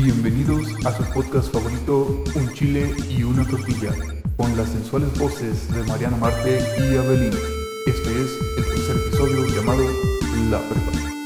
Bienvenidos a su podcast favorito, Un Chile y una Tortilla, con las sensuales voces de Mariana Marte y Abelín. Este es el tercer episodio llamado La Prepa.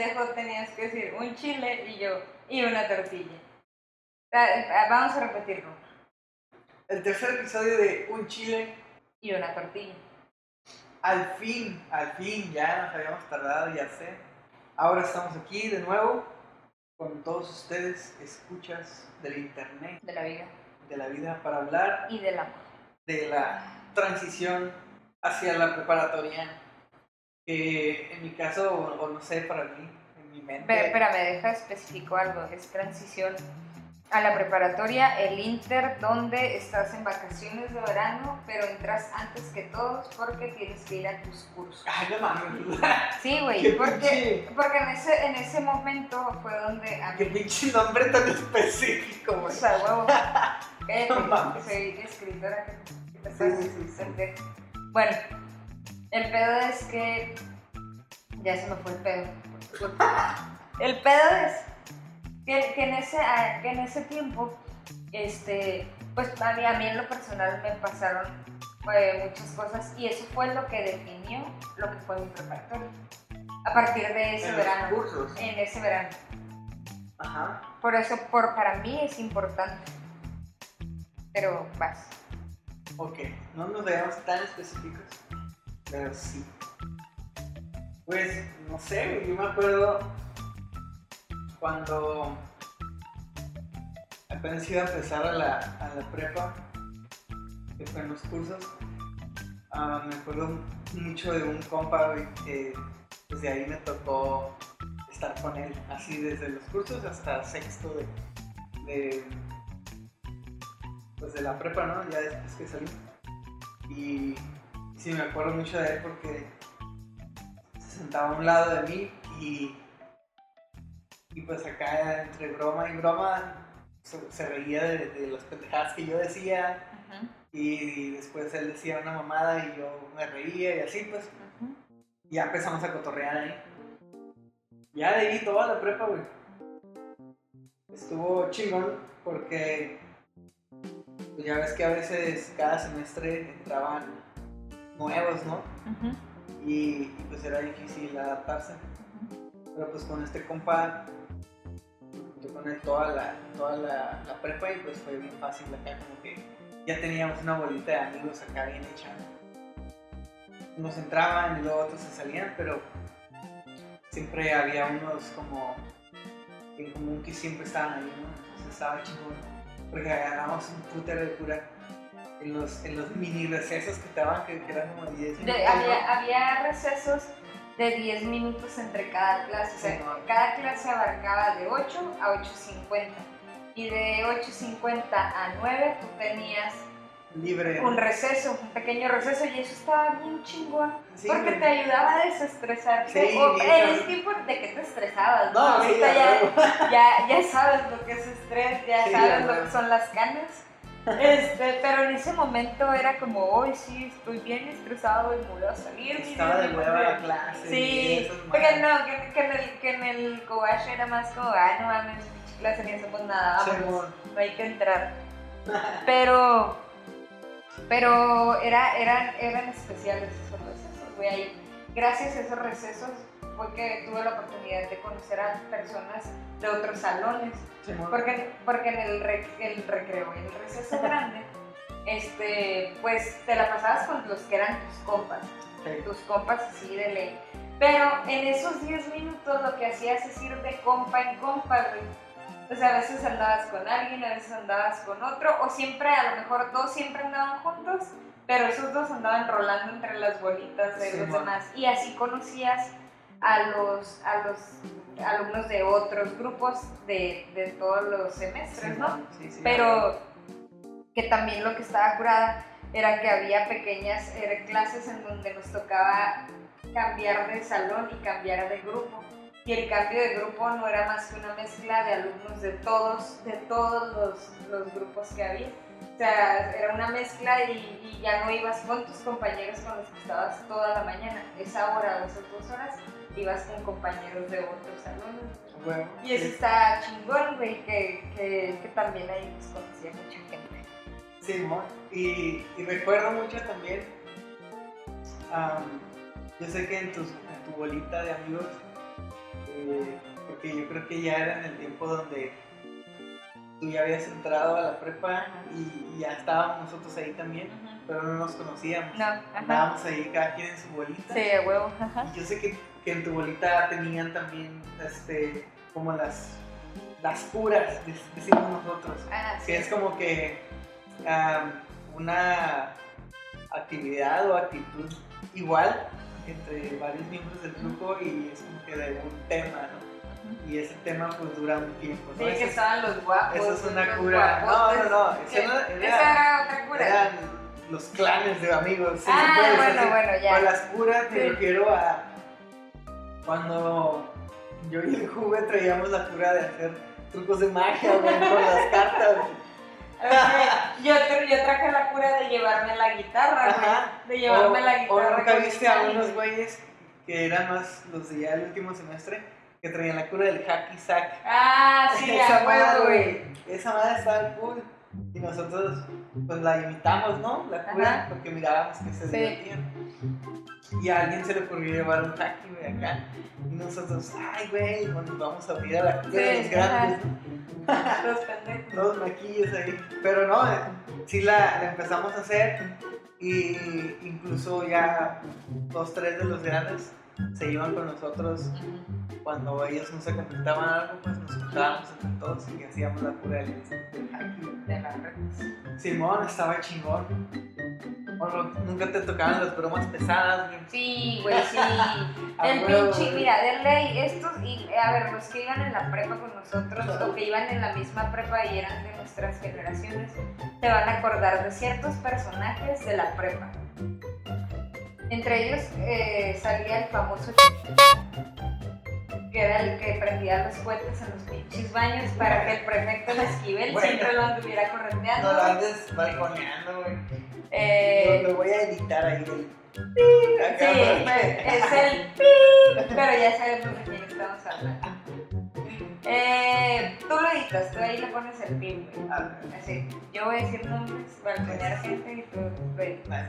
Pendejo tenías que decir un chile y yo y una tortilla. Ah, Vamos a repetirlo. El tercer episodio de Un chile. Y una tortilla. Al fin, al fin, ya nos habíamos tardado, ya sé. Ahora estamos aquí de nuevo con todos ustedes, escuchas del internet, De la vida de la vida, para hablar y del amor. de la transición hacia la preparatoria. Que en mi caso, o, o no sé, para mí, en mi mente. Pero, espérame, deja especifico algo. Es transición a la preparatoria, el inter, donde estás en vacaciones de verano, pero entras antes que todos porque tienes que ir a tus cursos. Ay, no mames, Sí, Qué güey, porque, pinche- porque en, ese, en ese momento fue donde a qué mí pinche nombre tan específico, O güey. sea, huevo. Cállate, No mames. soy escritora. ¿qué- qué Sí, sí, sí. Bueno, el pedo es que. Ya se me fue el pedo. El pedo es que, que en, ese, ah, que en ese tiempo, este, pues a mí, a mí en lo personal me pasaron eh, muchas cosas y eso fue lo que definió lo que fue mi preparatoria. A partir de ese En los verano. cursos. En ese verano. Ajá. Por eso, por, para mí es importante. Pero vas. Ok, no nos veamos tan específicos, pero sí. Pues, no sé, yo me acuerdo cuando apenas iba a empezar a la, a la prepa, que fue en los cursos, ah, me acuerdo mucho de un compa, que desde ahí me tocó estar con él, así desde los cursos hasta sexto de, de pues de la prepa, ¿no? Ya después que salí. Y sí, me acuerdo mucho de él porque se sentaba a un lado de mí y, y pues acá entre broma y broma se, se reía de, de las pendejadas que yo decía y, después él decía una mamada y yo me reía y así pues ya empezamos a cotorrear ahí. Ya de ahí toda la prepa, güey. Estuvo chingón porque pues ya ves que a veces cada semestre entraban nuevos, ¿no? Y, y, pues era difícil adaptarse. Pero pues con este compa, yo con él toda la, toda la, la prepa y pues fue bien fácil acá, como que ya teníamos una bolita de amigos acá bien hecha. Unos entraban y luego otros se salían, pero siempre había unos como en común que siempre estaban ahí, ¿no? Entonces estaba chingón porque agarramos un putero de cura en los, en los mini recesos que te daban, que, que eran como 10 De- minutos, ¿no? había, había recesos de 10 minutos entre cada clase. O sea, Sí, no. cada clase abarcaba de 8 a 8.50. Y de 8.50 a 9 tú tenías libre. un receso, un pequeño receso, y eso estaba bien chingón. Sí, porque te ayudaba a desestresarte. Sí, o, cabrón. ese tiempo de que te estresabas. No, sí, Ahorita a huevo. ya, ya, ya sabes lo que es estrés, ya Sí, sabes lo que son las canas. Este, pero en ese momento era como, hoy sí, estoy bien estresado y me voy a salir. Estaba de hueva la clase. Sí, porque no, que, que en el, que en el Cobash era más como, ah, no mames, clase ni hacemos nada, Simón. no hay que entrar. Pero, pero era, eran, eran especiales esos recesos, güey. ahí, Gracias a esos recesos fue que tuve la oportunidad de conocer a personas de otros salones. Porque, porque en el, rec- el recreo, en el receso grande, este, pues te la pasabas con los que eran tus compas, Sí. tus compas así de ley. Pero en esos 10 minutos lo que hacías es ir de compa en compa, güey. O sea, a veces andabas con alguien, a veces andabas con otro, o siempre, a lo mejor dos siempre andaban juntos, pero esos dos andaban rolando entre las bolitas de Sí, los demás. Y así conocías a los, a los alumnos de otros grupos de, de todos los semestres, ¿no? Simón, sí, sí, Pero que también lo que estaba curada era que había pequeñas eh, clases en donde nos tocaba cambiar de salón y cambiar de grupo. Y el cambio de grupo no era más que una mezcla de alumnos de todos, de todos los, los grupos que había. O sea, era una mezcla y, y ya no ibas con tus compañeros con los que estabas toda la mañana. Esa hora o esas dos horas ibas con compañeros de otros. Huevo, Y eso sí. está chingón, güey, que, que, que también ahí pues, conocí a mucha gente. Simón. Y, y recuerdo mucho también, am, yo sé que en, tus, en tu bolita de amigos, eh, porque yo creo que ya era en el tiempo donde tú ya habías entrado a la prepa y, y ya estábamos nosotros ahí también, pero no nos conocíamos. No, ajá. Andábamos ahí cada quien en su bolita. Sí, a huevo, ajá. Y yo sé que, que en tu bolita tenían también este, como las, las curas, dec- decimos nosotros. Ah, sí. Que es como que una actividad o actitud igual entre varios miembros del grupo y es como que de un tema, ¿no? Y ese tema pues dura un tiempo, ¿no? Sí, que estaban los guapos. eso es una cura. No, no, no. ¿Qué? Eso no- Esa era, otra cura. eran los clanes de amigos. Ah, puede bueno, decir. bueno, ya. Con las curas me Sí. refiero a cuando yo y el Juve traíamos la cura de hacer trucos de magia, güey, con las cartas. Yo, yo traje la cura de llevarme la guitarra, güey. Ajá. De llevarme o, la o nunca viste a unos güeyes que eran más los de ya el último semestre que traían la cura del hacky sack. Ah, sí, esa madre, güey. güey. Esa madre estaba cool. Y nosotros, pues la imitamos, ¿no? La cura, Ajá. porque mirábamos que se Sí. divertían. Y a alguien se le ocurrió llevar un güey, acá. Y nosotros, ay, güey, nos vamos a unir a la cura de los grandes. Los pendejos. Todos maquillos ahí. Pero no, eh, sí la, la empezamos a hacer. Y incluso ya dos, tres de los grandes se iban con nosotros cuando ellos no se conectaban a algo, pues nos juntábamos entre todos y hacíamos la pura hacky. De las redes. Simón estaba chingón. Nunca te tocaban las bromas pesadas. Sí, güey, sí. El pinche, mira, de ley, estos, y a ver, los que iban en la prepa con nosotros, o que iban en la misma prepa y eran de nuestras generaciones, te van a acordar de ciertos personajes de la prepa. Entre ellos eh, salía el famoso que era el que prendía los cohetes en los pinches baños para que el prefecto de Esquivel Bueno. siempre lo anduviera No correteando. lo andes balconeando, güey. Eh, Lo, voy a editar ahí. Sí, Acá, güey. pues, es el pero ya sabemos de quién estamos hablando. Eh, tú lo editas, tú ahí le pones el pi, güey. Ah, Así, yo voy a decir nombres, balconear gente y tú lo editas.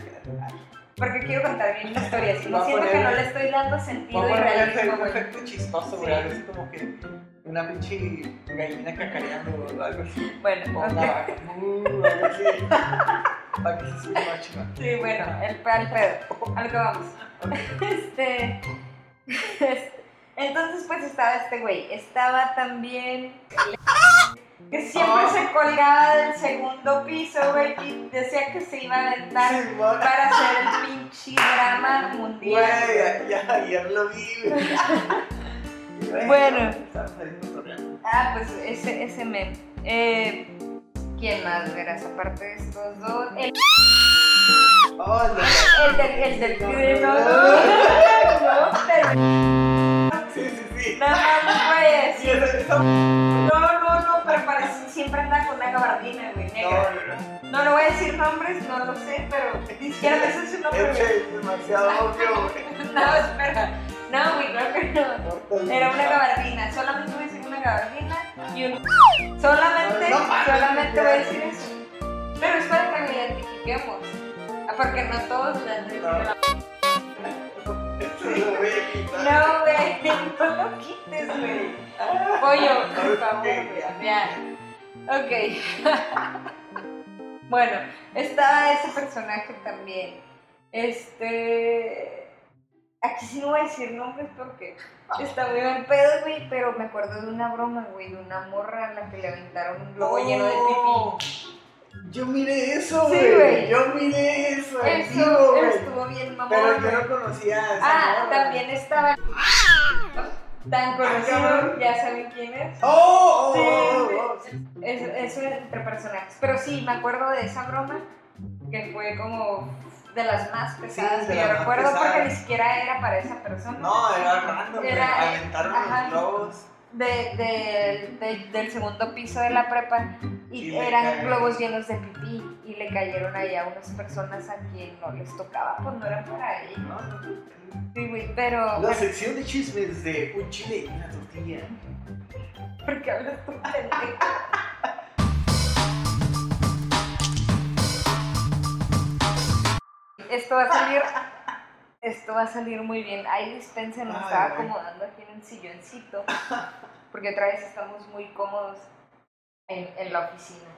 Porque quiero contar bien la historia, si no siento que poner- no le estoy dando sentido y realismo, un güey. efecto chistoso, güey. Sí. Algo así como que una pinche gallina cacareando o algo así. Bueno, O una vaca. Uh, algo así. Para que se escuche más. Sí, bueno, el Alfredo, a lo que vamos. Este, este, entonces pues estaba este güey, estaba también que siempre Oh. se colgaba del segundo piso, güey, y decía que se iba a aventar para hacer el pinche drama mundial. Güey, ya, ya, ayer lo vi, güey. Bueno. Ah, pues ese, ese meme. Eh, ¿Quién más verás aparte de estos dos? El, Oh, el de- el del, el del No, no, no, no, Sí, sí, sí. esa- esa- No, no, no, pero parece siempre andaba con una gabardina, güey, No, negra. no, no. No, no voy a decir nombres, no lo sé, pero ni siquiera me sé su nombre. Es demasiado obvio, güey. No, espera. No, güey, claro que no. Era una gabardina, solamente voy a decir una gabardina y un... Solamente, solamente voy a decir eso. Pero es para que lo identifiquemos. Ah, Porque no todos le han No. güey, no lo quites, güey. Pollo, por favor. Ya. Ok. bueno, estaba ese personaje también. Este. Aquí sí no voy a decir nombres porque está muy mal pedo, güey, pero me acuerdo de una broma, güey, de una morra a la que le aventaron un globo lleno de pipí. Yo miré eso, Sí, güey. Yo miré eso, vivo, Eso güey. estuvo bien mamón. Pero yo no conocía a esa Ah, también estaba tan conocido, ya saben quién es. ¡Oh! oh, Sí, oh, oh, sí. Es- Eso es entre personajes. Pero sí, me acuerdo de esa broma que fue como de las más pesadas Sí, que yo recuerdo porque ni siquiera era para esa persona. No, era random. Era- Aventaron ajá. los globos. De, de- de- del segundo piso de la prepa y, eran globos llenos de pipí y le cayeron ahí a unas personas a quien no les tocaba, pues no eran para ellos. ¿no? Sí, güey, pero... La sección de chismes de un chile y una tortilla. ¿Por qué hablas tú, pendejo? Esto va a salir. Esto va a salir muy bien. Ahí dispensen, me Ay, estaba acomodando aquí en el silloncito. Porque otra vez estamos muy cómodos en, en la oficina.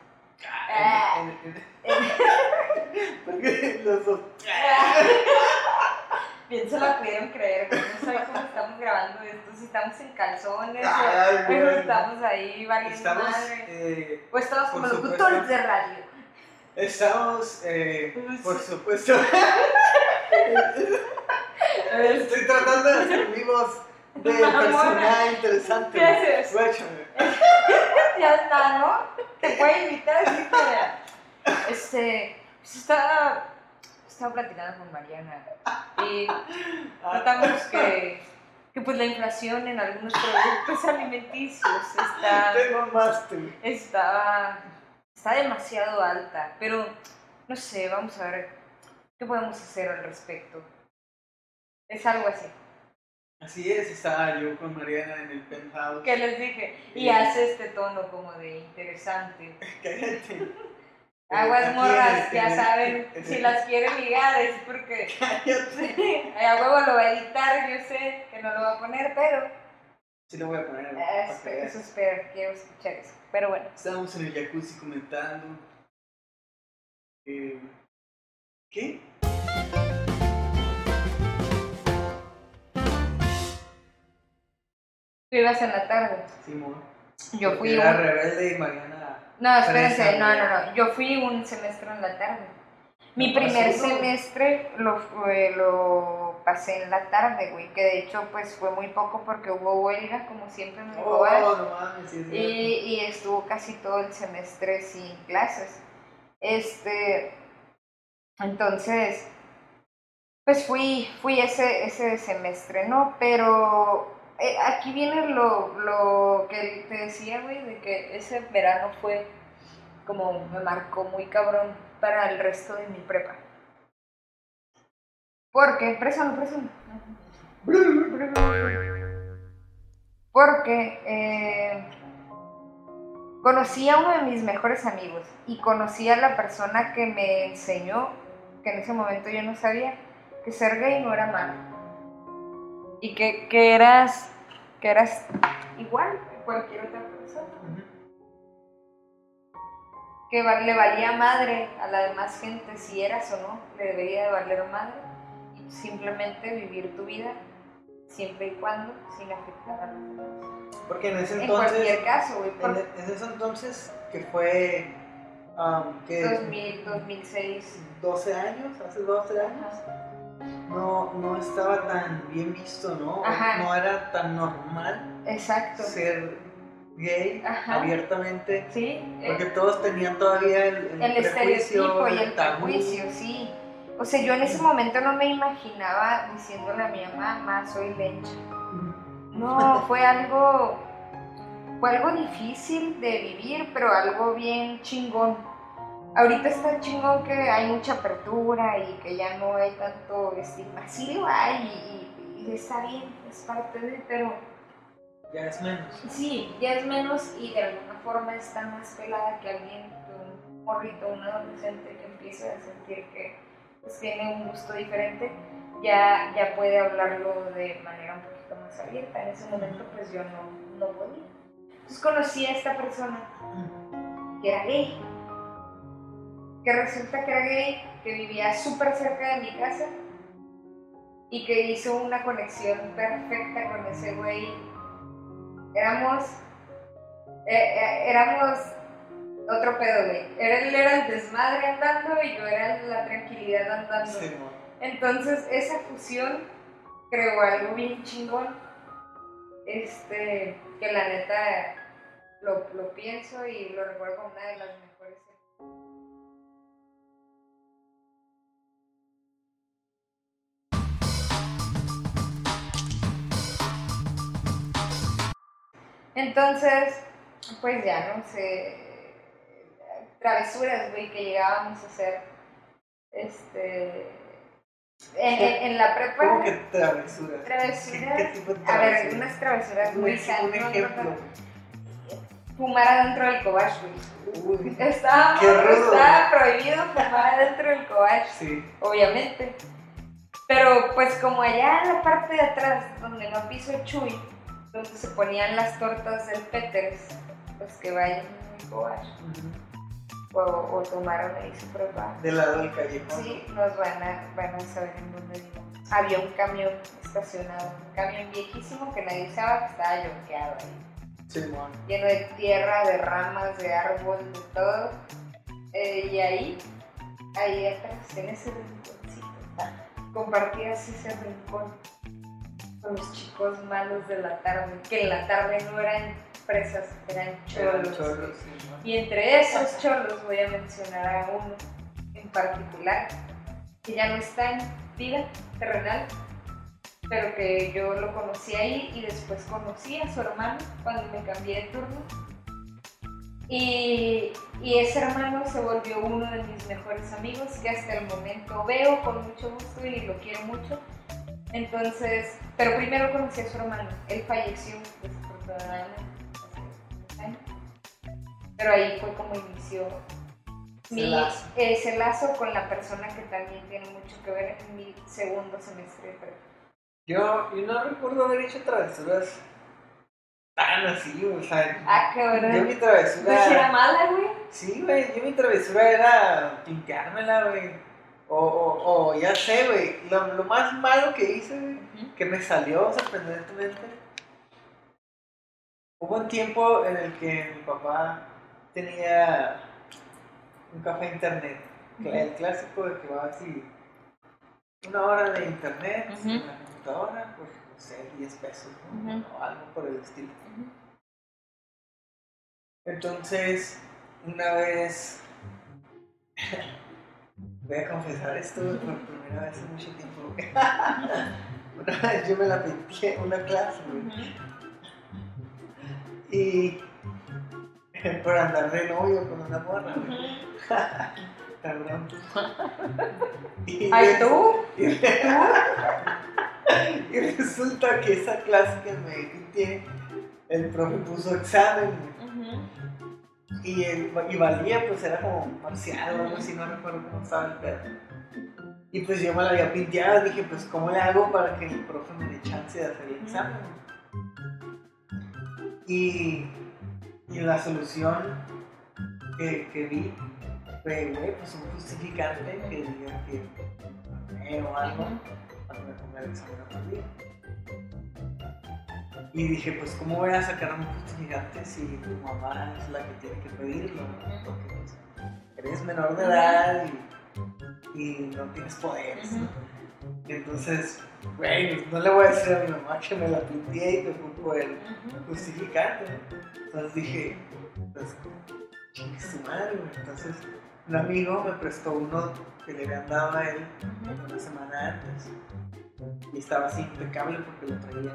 Ah. En- en- en- Porque los dos. Bien se lo pudieron creer. No sé cómo estamos grabando esto. Si estamos en calzones Ay, o, o güey. estamos ahí valiendo Estamos. madre. eh, O estamos como por locutores de radio. Estamos. eh, por supuesto. Estoy tratando de hacer vivos de Mamona. persona interesante. ¿Qué haces? Ya está, ¿no? Te puede invitar así que. Este. Pues estaba. Estaba platicando con Mariana. Y notamos que. Que pues la inflación en algunos productos alimenticios está. Te mamaste. Está. Está demasiado alta. Pero. No sé, vamos a ver. ¿Qué podemos hacer al respecto? Es algo así. Así es, estaba yo con Mariana en el penthouse. ¿Qué les dije? Y Sí. hace este tono como de interesante. Cállate. Aguas morras, ya saben, en si las quieren ligar es porque Cállate. a huevo lo va a editar, yo sé que no lo va a poner, pero Sí lo voy a poner. eh, que eso espero, quiero escuchar eso. Pero bueno, Estábamos en el jacuzzi comentando. eh, ¿Qué? tú ibas en la tarde, Simón. yo Porque fui Era un... rebelde y Mariana. No, espérense, no, no, no, yo fui un semestre en la tarde. Mi primer semestre lo, fue- lo pasé en la tarde, güey, que de hecho pues fue muy poco porque hubo huelga, como siempre en el Oh, Cobach. no mames, sí y estuvo casi todo el semestre sin clases. Este, entonces, pues fui, fui ese, ese semestre, ¿no? Pero eh, aquí viene lo, lo que te decía, güey, de que ese verano fue como me marcó muy cabrón para el resto de mi prepa. Porque, preso, preso. Porque eh, conocí a uno de mis mejores amigos y conocí a la persona que me enseñó, que en ese momento yo no sabía, que ser gay no era malo. Y que, que eras, que eras igual que cualquier otra persona. Que le valía madre a la demás gente si eras o no, le debería de valer madre. Y simplemente vivir tu vida siempre y cuando sin afectar a los demás. Porque en ese En entonces. cualquier caso, güey, En, por en ese entonces, que fue. Um, que 2000, 2006. 12 años, hace 12 años, no, no estaba tan bien visto, ¿no? Ajá. No era tan normal Exacto. ser gay Ajá. abiertamente. Sí, Porque eh, todos tenían todavía el, el, el prejuicio, estereotipo y el tabú. prejuicio, sí. O sea, yo en ese momento no me imaginaba diciéndole a mi mamá, mamá, soy lencha. No, fue algo, fue algo difícil de vivir, pero algo bien chingón. Ahorita está chingón que hay mucha apertura y que ya no hay tanto estigma. Sí lo hay y, y está bien, es parte de, pero Ya es menos. Sí, ya es menos y de alguna forma está más pelada que alguien, un morrito, un adolescente que empiece a sentir que pues, tiene un gusto diferente, ya, ya puede hablarlo de manera un poquito más abierta. En ese momento pues yo no, no podía. Entonces conocí a esta persona que era gay, que resulta que era gay, que vivía súper cerca de mi casa y que hizo una conexión perfecta con ese güey éramos, eh, eh, éramos otro pedo, güey. Él era el desmadre andando y yo era la tranquilidad andando. Sí. Entonces, esa fusión creó algo bien chingón. Este, que la neta lo, pienso y lo recuerdo como una de las mejores. Entonces, pues ya no sé, travesuras, güey, que llegábamos a hacer, este, en, en- en la prepa. ¿Cómo que travesuras? Travesuras. ¿Qué, qué tipo de A travesuras? ver, unas travesuras Un, muy un sanas. ejemplo. Fumar adentro del cobach, güey. Uy, Estaba, Qué rudo. estaba prohibido fumar adentro del cobach, sí. obviamente. Pero pues como allá en la parte de atrás, donde no piso el chuy, donde se ponían las tortas del Peters, pues que vayan en el cobach. Ujú. O, o tomaron ahí su prueba. Del lado del callejón. Sí, nos van a, van a saber en dónde vivo. Había un camión estacionado, un camión viejísimo que nadie usaba, que estaba yonqueado ahí. Simón. lleno de tierra, de ramas, de árbol, de todo. Eh, y ahí, ahí atrás, en ese rinconcito, compartías ese rincón con los chicos malos de la tarde, que en la tarde no eran presas, eran Eran cholos. Y entre esos cholos voy a mencionar a uno en particular, que ya no está en vida terrenal, pero que yo lo conocí ahí y después conocí a su hermano cuando me cambié de turno. Y, y ese hermano se volvió uno de mis mejores amigos que hasta el momento veo con mucho gusto y lo quiero mucho. Entonces, pero primero conocí a su hermano. Él falleció desafortunadamente. Pero ahí fue como inició Ese mi, lazo. ese lazo con la persona que también tiene mucho que ver en mi segundo semestre de prepa. Yo, yo no recuerdo haber hecho travesuras tan así, o sea. Ah, qué Yo mi Pues era travesura. mala, güey. Sí, güey, yo mi travesura era pinteármela, güey. O, o, o ya sé, güey. Lo, lo más malo que hice, güey, que me salió sorprendentemente. Hubo un tiempo en el que mi papá tenía un café internet. El clásico de que va así. Una hora de internet en la computadora, pues no sé, 10 pesos. O algo por el estilo. Entonces, una vez. Voy a confesar esto por primera vez en mucho tiempo. una vez yo me la pinté en una clase. Y. por andar de novio con una morra. Cabrón. Ay, tú. y, y resulta que esa clase que me pinté, el profe puso examen. Y, el- y valía, pues era como parcial o algo así, no recuerdo cómo estaba el pedo. Y pues yo me la había pinteado, dije, pues ¿cómo le hago para que el profe me dé chance de hacer el examen? Y, y la solución que, que vi fue, güey, pues un justificante que diga que o algo para que me ponga el examen otro día. Y dije, pues, ¿cómo voy a sacar un justificante si tu mamá es la que tiene que pedirlo? ¿no? Porque pues, eres menor de edad y, y no tienes poderes. ¿no? Entonces, güey, no le voy a decir a mi mamá que me la pinté y que ocupo el justificante. Entonces dije, pues, chingue su madre, güey. Entonces, un amigo me prestó uno que le habían dado a él una semana antes. Y estaba así impecable porque lo traía.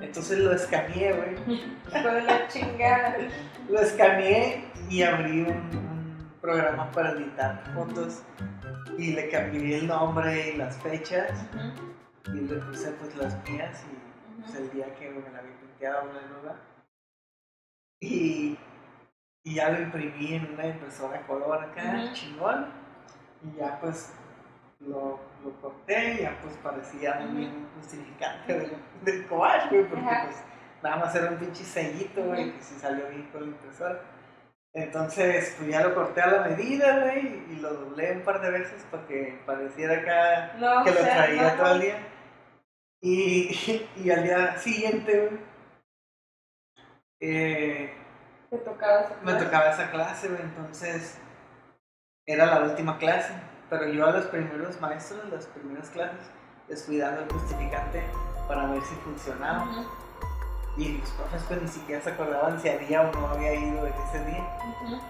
Entonces lo escaneé, güey. De la chingada. Lo escaneé y abrí un, un programa para editar fotos y le cambié el nombre y las fechas y le puse pues las mías y pues, el día que me la había pinteado una nueva. Y, y ya lo imprimí en una impresora color acá, Ujú. chingón. Y ya pues lo, lo corté y ya pues parecía bien un justificante del, del güey, porque pues nada más era un pinche sellito, güey, que sí salió bien con la impresora. Entonces, pues ya lo corté a la medida, güey, y lo doblé un par de veces para que pareciera acá No, que lo sea, traía no. todo el día. Y, y al día siguiente, güey, eh, Te tocaba esa me tocaba esa clase, güey, entonces era la última clase, pero yo a los primeros maestros, las primeras clases, les fui dando el justificante para ver si funcionaba. Y los profes pues ni siquiera se acordaban si había o no había ido en ese día.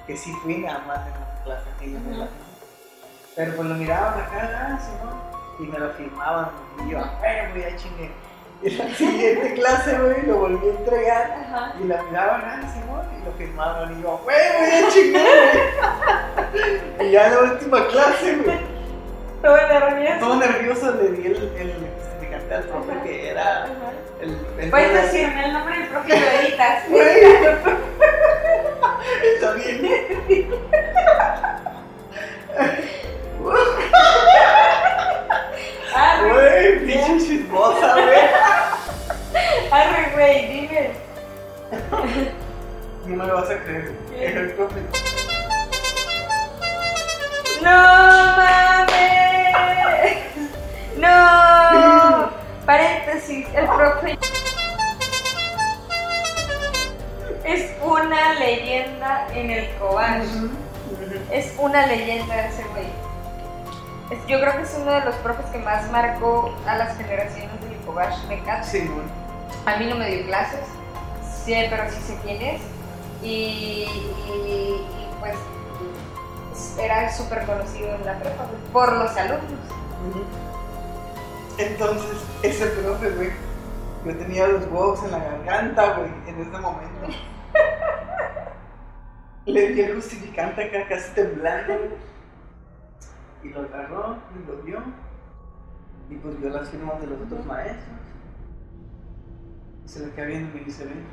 que sí fui nada más en la clase que yo me la Pero pues lo miraban acá, ah, sí, ¿no? Y me lo firmaban, y yo, bueno, güey, ya chingué. Y la siguiente clase, güey, lo volví a entregar, Ajá. y la miraban, ah, Simón, y lo firmaban, y yo, güey, ya chingué, güey. Y ya en la última clase, güey, Todo nervioso. todo nervioso le di el, el justificante al profe que era Ajá. El... el Puedes decirme el nombre del profe y lo editas. Está bien. Arre, Güey, pinche chismosa, güey. arre, güey, dime. No me lo vas a creer. Es el profe. ¡No mames! ¡No! Paréntesis, el profe es una leyenda en el Cobach. Es una leyenda ese güey. Es- Yo creo que es uno de los profes que más marcó a las generaciones del Cobach. Me encanta. Sí. A mí no me dio clases, sí, pero sí sé quién es. Y, y- y, pues era súper conocido en la prepa por los alumnos. Entonces, ese profe, güey, yo tenía los huevos en la garganta, güey, en ese momento. Le di el justificante acá casi temblando. Y lo agarró y lo vio. Y pues vio las firmas de los otros maestros. Y se le queda viendo y me dice, ven.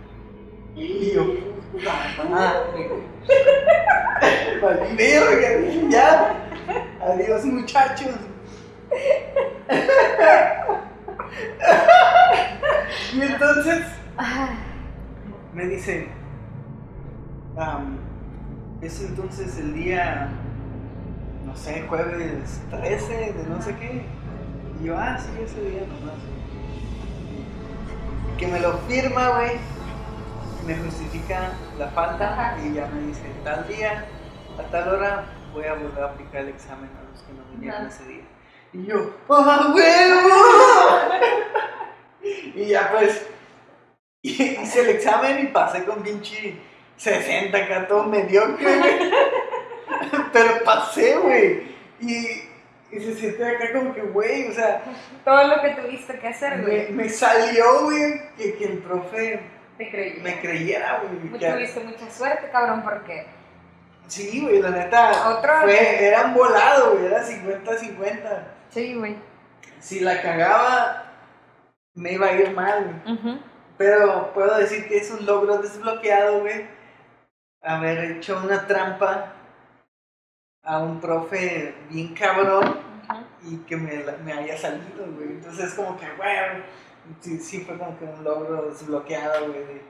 Y yo, puta madre. Ya. Adiós, muchachos. y entonces me dice, am, es entonces el día, no sé, jueves 13 de no sé qué. Y yo, ah, sí, ese día nomás. Que me lo firma, güey. Me justifica la falta y ya me dice, tal día, a tal hora, voy a volver a aplicar el examen a los que no vinieron ese día. Y yo, ¡ah, huevo! y ya pues, hice el examen y pasé con pinche 60 acá, todo mediocre, güey. Pero pasé, güey. Y, y se siente acá como que, güey, o sea, Todo lo que tuviste que hacer, güey. me salió, güey, que, que el profe Te me creyera, güey. Que- Tuviste mucha suerte, cabrón, porque Sí, güey, la neta. Otro- Fue, era un volado, güey, era 50-50. Sí, güey. Si la cagaba, me iba a ir mal, güey. Pero puedo decir que es un logro desbloqueado, güey. Haber hecho una trampa a un profe bien cabrón y que me, me haya salido, güey. Entonces, como que, güey, sí, sí fue como que un logro desbloqueado, güey, de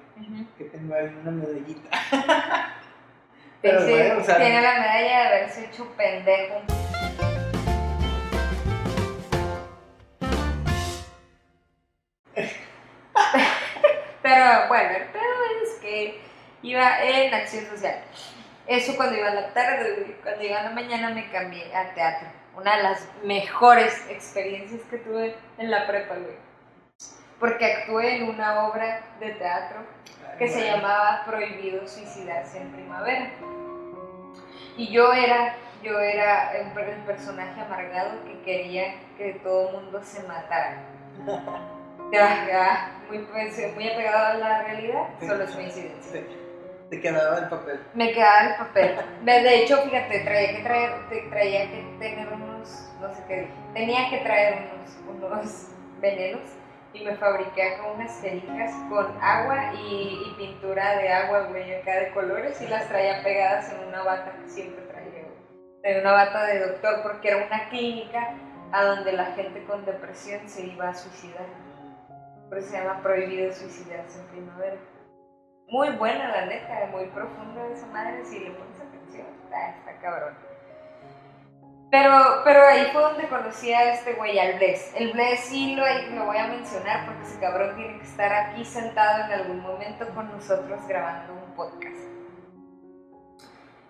que tengo ahí una medallita. Pero, Sí, o sea, tiene la medalla de haberse hecho pendejo. Iba en acción social. Eso cuando iba en la tarde, cuando iba en la mañana me cambié a teatro. Una de las mejores experiencias que tuve en la prepa, güey. Porque actué en una obra de teatro que se llamaba Prohibido suicidarse en primavera. Y yo era, yo era el, el personaje amargado que quería que todo el mundo se matara. Muy, pues, muy apegado a la realidad, solo es coincidencia. Te, quedaba el papel. Me quedaba el papel. De hecho, fíjate, traía que traer, traía que tener unos, no sé qué tenía que traer unos, unos venenos y me fabriqué acá unas jeringas con agua y, y pintura de agua, güey, acá de colores y las traía pegadas en una bata que siempre traía, güey. Traía una bata de doctor porque era una clínica a donde la gente con depresión se iba a suicidar. Por eso se llama prohibido suicidarse en primavera. Muy buena la neta, muy profunda esa madre, si le pones atención, está, cabrón. Pero, pero ahí fue donde conocí a este güey, al Bless. El Bless sí lo, lo voy a mencionar porque ese cabrón tiene que estar aquí sentado en algún momento con nosotros grabando un podcast.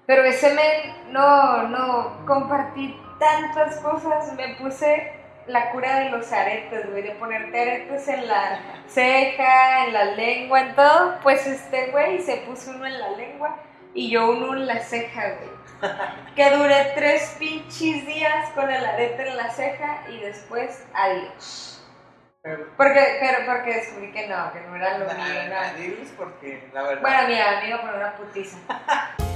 Pero ese men, no, no, compartí tantas cosas, me puse la cura de los aretes, güey, de ponerte aretes en la ceja, en la lengua, en todo. Pues este güey se puso uno en la lengua y yo uno en la ceja, güey. Que duré tres pinches días con el arete en la ceja y después adiós. Pero, Porque, pero porque descubrí que no, que no era lo mío, no. porque la verdad. Bueno, mira, me iba a poner una putiza.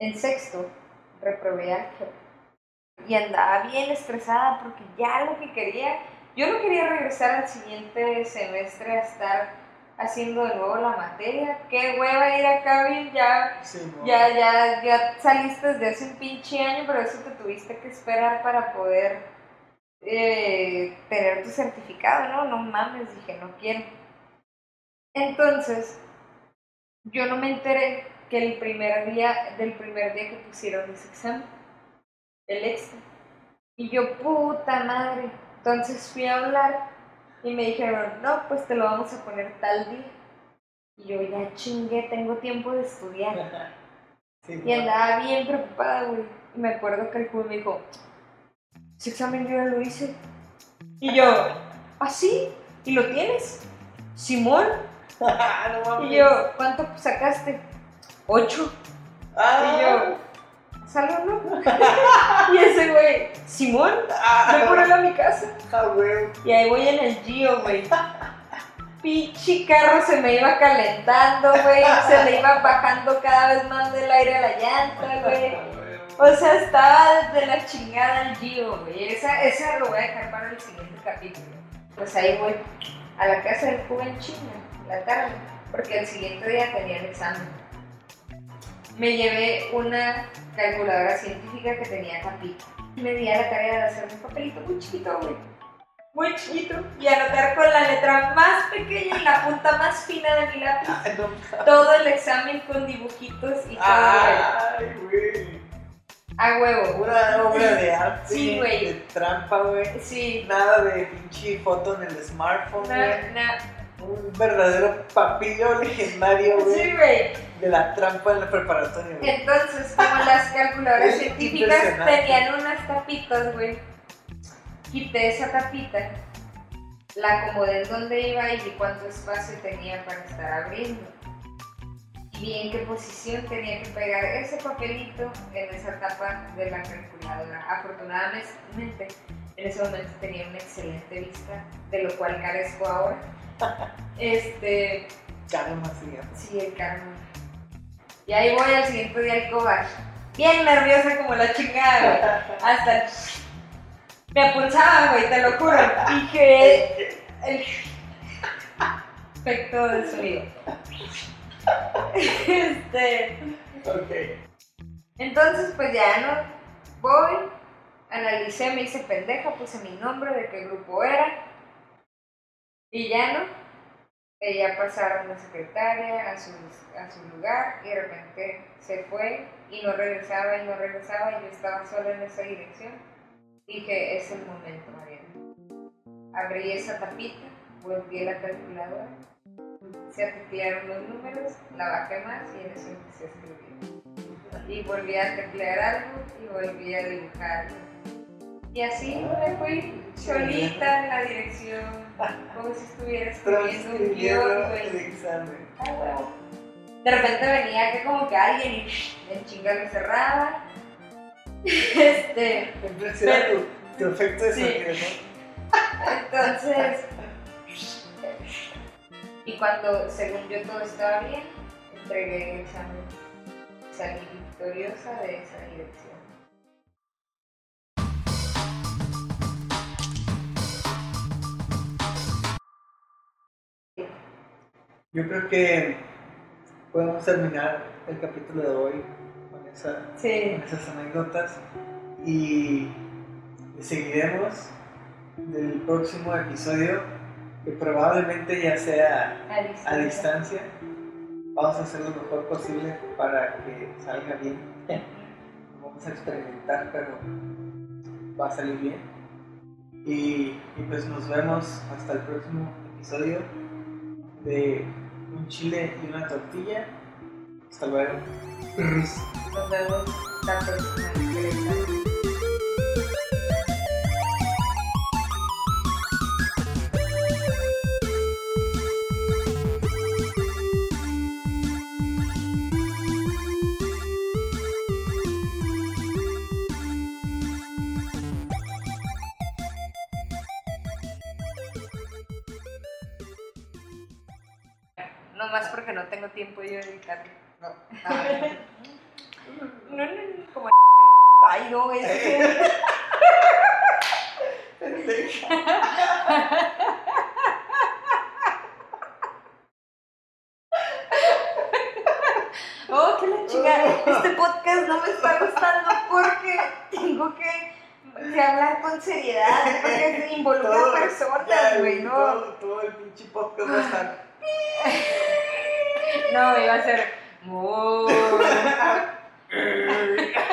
En sexto, reprobé álgebra. Y andaba bien estresada porque ya lo que quería, yo no quería regresar al siguiente semestre a estar haciendo de nuevo la materia. Qué hueva ir a Cabil, ya Sí, no. ya, ya, ya saliste desde hace un pinche año, pero eso te tuviste que esperar para poder eh, tener tu certificado, ¿no? No mames, dije, no quiero. Entonces, yo no me enteré que el primer día, del primer día que pusieron ese examen, el extra. Y yo, puta madre. Entonces fui a hablar y me dijeron, no, pues te lo vamos a poner tal día. Y yo, ya chingué, tengo tiempo de estudiar. Sí, Y andaba bien preocupada, güey. Y me acuerdo que el juez me dijo, ese examen yo ya lo hice. Y yo, ¿ah, sí? ¿Y lo tienes? Simón. No. Y yo, ¿cuánto sacaste? Ocho. Ah, Y yo, ¿salgo no? y ese güey, Simón, ah, voy por él a mi casa. ah, güey. Y ahí voy en el Gio, güey. Pinche carro se me iba calentando, güey. Se le iba bajando cada vez más del aire a la llanta, güey. O sea, estaba desde la chingada el Gio, güey. Esa, esa lo voy a dejar para el siguiente capítulo. Pues ahí voy a la casa del joven chino, la tarde, porque el siguiente día tenía el examen. Me llevé una calculadora científica que tenía capita. Me di a la tarea de hacer un papelito muy chiquito, güey. Muy chiquito. Y anotar con la letra más pequeña y la punta más fina de mi lápiz. Ay, no. Todo el examen con dibujitos y todo, Ay, güey. A huevo. Pura obra de arte. Sí, güey. De trampa, güey. Sí. Nada de pinche foto en el smartphone, güey. na. Un verdadero papillo legendario, güey. Sí, güey. De la trampa en la preparatoria, güey. Entonces, como las calculadoras Es científicas tenían unas tapitas, güey, quité esa tapita, la acomodé en donde iba y vi cuánto espacio tenía para estar abriendo. Y vi en qué posición tenía que pegar ese papelito en esa tapa de la calculadora. Afortunadamente, en ese momento tenía una excelente vista, de lo cual carezco ahora. Este, Karma, sí. Sí, el karma. Y ahí voy al siguiente día al cobar. Bien nerviosa como la chingada, güey. Hasta. Me pulsaba, güey, te lo juro. Y que el efecto de sonido. Este... Ok. Entonces, pues ya no voy, analicé, me hice pendeja, puse mi nombre, de qué grupo era, y ya no. Ella pasaron la secretaria a su, a su lugar y de repente se fue y no regresaba y no regresaba y yo estaba sola en esa dirección. Dije, es el momento, Mariana. Abrí esa tapita, volví a la calculadora, se teclearon los números, la bajé más y en eso empecé a escribir y volví a teclear algo y volví a dibujar. Y así me fui solita en la dirección, como si estuviera escribiendo un guion, el. Ay, huevo. De repente venía que como que alguien y en chinga lo cerraba. Este, Me Pero- tu, tu efecto de Sí. sonido, ¿no? entonces, y cuando según yo todo estaba bien, entregué el examen, salí victoriosa de esa dirección. Yo creo que podemos terminar el capítulo de hoy con, esa, Sí. con esas anécdotas y seguiremos del próximo episodio que probablemente ya sea A a distancia. distancia. Vamos a hacer lo mejor posible para que salga bien. Vamos a experimentar, pero va a salir bien. Y, y pues nos vemos hasta el próximo episodio de un chile y una tortilla. Hasta luego. Nos vemos la próxima más porque no tengo tiempo yo de editarlo. No. Ah, No, no, no, como Ay, no, es que... Oh, que la chica, este podcast no me está gustando porque tengo que, que hablar con seriedad, porque involucra personas, güey, no. Todo, todo el pinche podcast va a estar. No, iba a ser.